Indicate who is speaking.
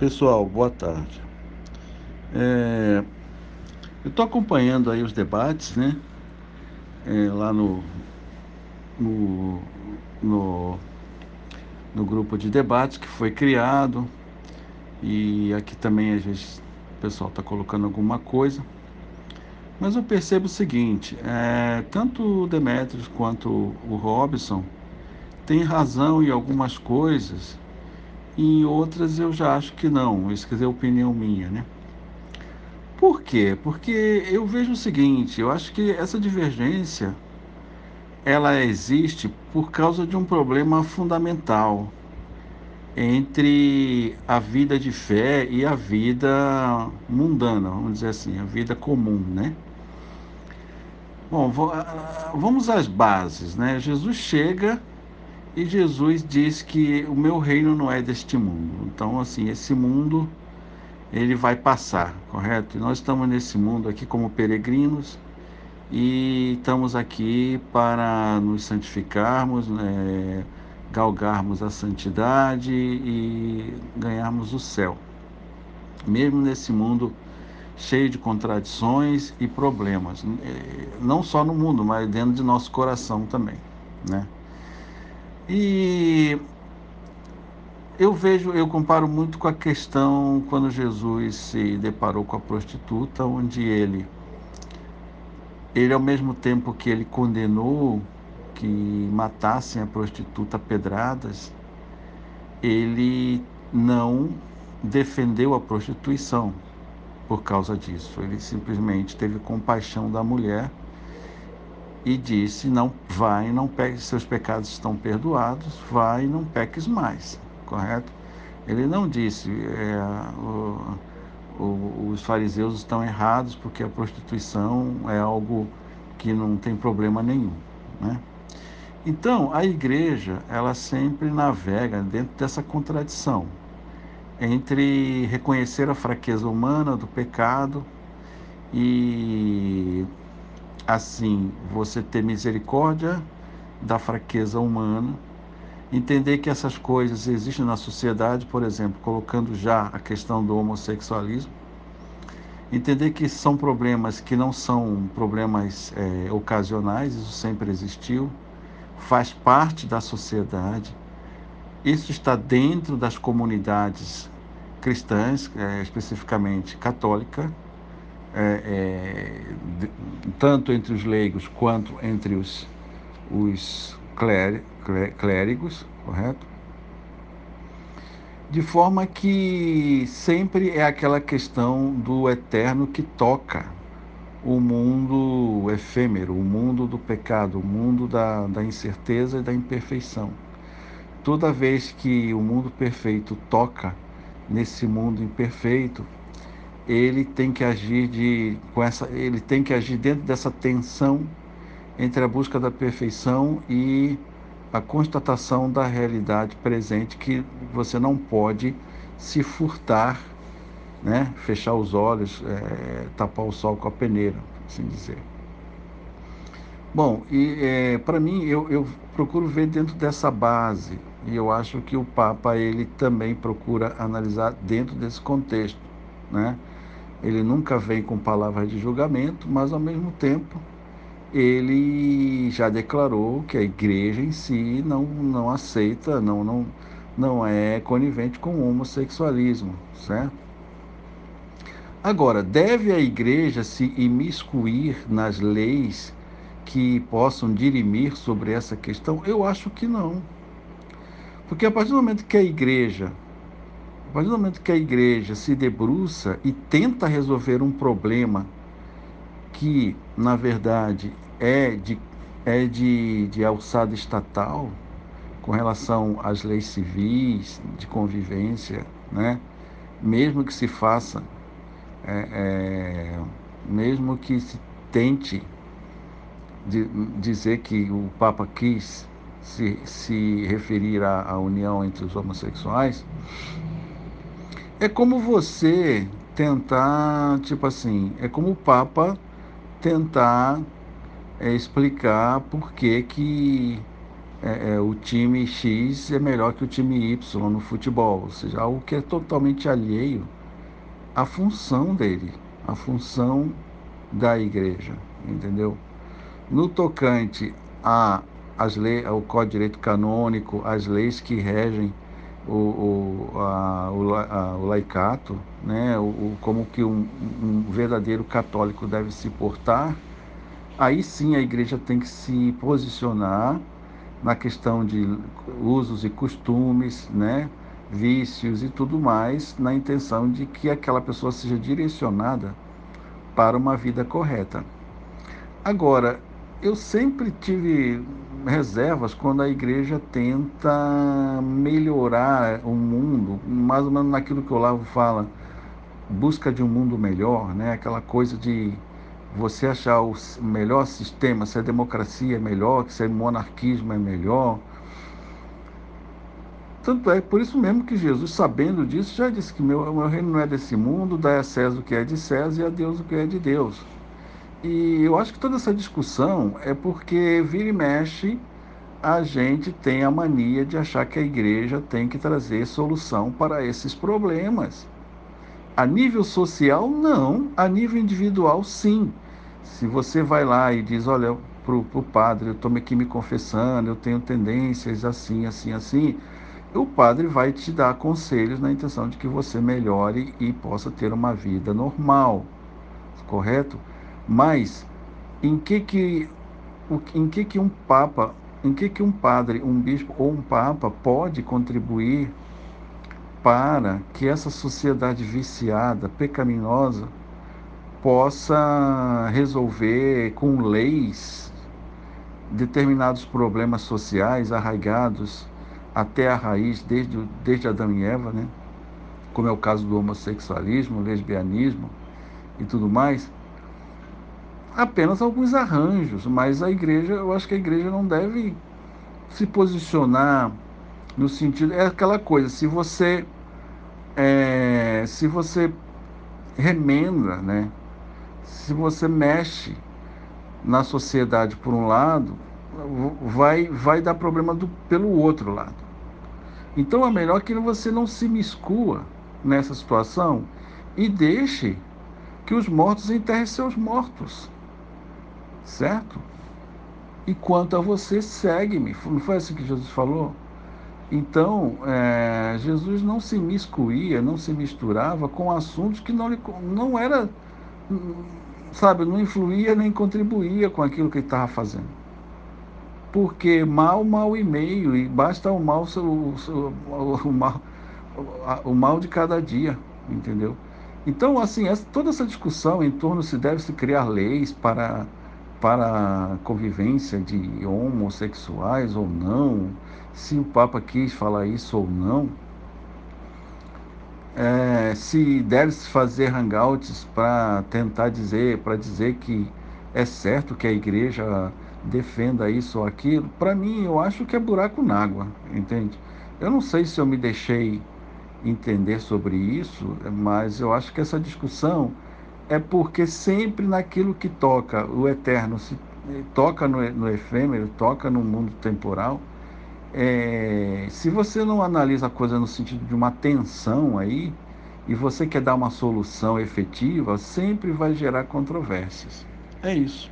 Speaker 1: Pessoal, boa tarde. É, eu estou acompanhando aí os debates, né? É, lá no, no, no, no, grupo de debates que foi criado. E aqui também às vezes o pessoal está colocando alguma coisa. Mas eu percebo o seguinte, é, tanto o Demetrios quanto o Robson têm razão em algumas coisas em outras eu já acho que não. Isso quer dizer, opinião minha, né? Por quê? Porque eu vejo o seguinte, eu acho que essa divergência ela existe por causa de um problema fundamental entre a vida de fé e a vida mundana, vamos dizer assim, a vida comum, né? Bom, vamos às bases, né? Jesus chega e Jesus diz que o meu reino não é deste mundo. Então, assim, esse mundo ele vai passar, correto? E nós estamos nesse mundo aqui como peregrinos e estamos aqui para nos santificarmos, né, galgarmos a santidade e ganharmos o céu. Mesmo nesse mundo cheio de contradições e problemas, não só no mundo, mas dentro de nosso coração também, né? E eu vejo, eu comparo muito com a questão quando Jesus se deparou com a prostituta, onde ele, ele ao mesmo tempo que ele condenou que matassem a prostituta a pedradas, ele não defendeu a prostituição por causa disso. Ele simplesmente teve compaixão da mulher e disse: Não vai, não peque, seus pecados estão perdoados, vai não peques mais, correto? Ele não disse: é, o, o, os fariseus estão errados porque a prostituição é algo que não tem problema nenhum, né? Então, a igreja, ela sempre navega dentro dessa contradição entre reconhecer a fraqueza humana do pecado e assim você ter misericórdia da fraqueza humana, entender que essas coisas existem na sociedade, por exemplo, colocando já a questão do homossexualismo, entender que são problemas que não são problemas é, ocasionais, isso sempre existiu, faz parte da sociedade, isso está dentro das comunidades cristãs, é, especificamente católica, é, é, de, tanto entre os leigos quanto entre os, os clé, clé, clérigos, correto? De forma que sempre é aquela questão do eterno que toca o mundo efêmero, o mundo do pecado, o mundo da, da incerteza e da imperfeição. Toda vez que o mundo perfeito toca nesse mundo imperfeito, ele tem que agir de com essa ele tem que agir dentro dessa tensão entre a busca da perfeição e a constatação da realidade presente que você não pode se furtar, né? fechar os olhos, é, tapar o sol com a peneira, assim dizer. Bom, e é, para mim eu, eu procuro ver dentro dessa base e eu acho que o Papa ele também procura analisar dentro desse contexto, né? Ele nunca vem com palavras de julgamento, mas ao mesmo tempo ele já declarou que a igreja em si não, não aceita, não, não, não é conivente com o homossexualismo, certo? Agora, deve a igreja se imiscuir nas leis que possam dirimir sobre essa questão? Eu acho que não. Porque a partir do momento que a igreja a partir do momento que a igreja se debruça e tenta resolver um problema que, na verdade, é de, é de, de alçada estatal, com relação às leis civis, de convivência, né? mesmo que se faça, é, é, mesmo que se tente de, dizer que o Papa quis se, se referir à, à união entre os homossexuais, é como você tentar, tipo assim, é como o Papa tentar é, explicar por que, que é, é, o time X é melhor que o time Y no futebol, ou seja, algo que é totalmente alheio à função dele, à função da igreja, entendeu? No tocante a as leis, ao Código Direito Canônico, as leis que regem o, o, a, o, a, o laicato, né? o, o como que um, um, verdadeiro católico deve se portar, aí sim a igreja tem que se posicionar na questão de usos e costumes, né? vícios e tudo mais, na intenção de que aquela pessoa seja direcionada para uma vida correta. Agora, eu sempre tive reservas quando a igreja tenta melhorar o mundo, mais ou menos naquilo que o Olavo fala, busca de um mundo melhor, né? aquela coisa de você achar o melhor sistema, se a democracia é melhor, se o monarquismo é melhor. Tanto é por isso mesmo que Jesus, sabendo disso, já disse que meu, meu reino não é desse mundo, dá a César o que é de César e a Deus o que é de Deus. E eu acho que toda essa discussão é porque vira e mexe a gente tem a mania de achar que a igreja tem que trazer solução para esses problemas. A nível social, não. A nível individual, sim. Se você vai lá e diz, olha, para o padre, eu estou aqui me confessando, eu tenho tendências assim, assim, assim, o padre vai te dar conselhos na intenção de que você melhore e possa ter uma vida normal, correto? Mas em que que em que que um papa, em que que um padre, um bispo ou um papa pode contribuir para que essa sociedade viciada, pecaminosa, possa resolver com leis determinados problemas sociais arraigados até a raiz desde, desde Adão e Eva, né? como é o caso do homossexualismo, lesbianismo e tudo mais apenas alguns arranjos, mas a igreja, eu acho que a igreja não deve se posicionar no sentido é aquela coisa, se você é, se você remenda, né? Se você mexe na sociedade por um lado, vai vai dar problema do, pelo outro lado. Então é melhor que você não se miscua nessa situação e deixe que os mortos enterrem seus mortos certo? E quanto a você, segue-me. Não foi assim que Jesus falou? Então, é, Jesus não se miscuía, não se misturava com assuntos que não, não era, sabe, não influía nem contribuía com aquilo que ele estava fazendo. Porque mal, mal e meio, e basta o mal, o, o, o, mal, o mal de cada dia, entendeu? Então, assim, essa, toda essa discussão em torno se deve se criar leis para para a convivência de homossexuais ou não, se o Papa quis falar isso ou não, é, se deve-se fazer hangouts para tentar dizer, para dizer que é certo que a igreja defenda isso ou aquilo, para mim eu acho que é buraco na água, entende? Eu não sei se eu me deixei entender sobre isso, mas eu acho que essa discussão é porque sempre naquilo que toca o eterno, se toca no, no efêmero, toca no mundo temporal, é, se você não analisa a coisa no sentido de uma tensão aí, e você quer dar uma solução efetiva, sempre vai gerar controvérsias. É isso.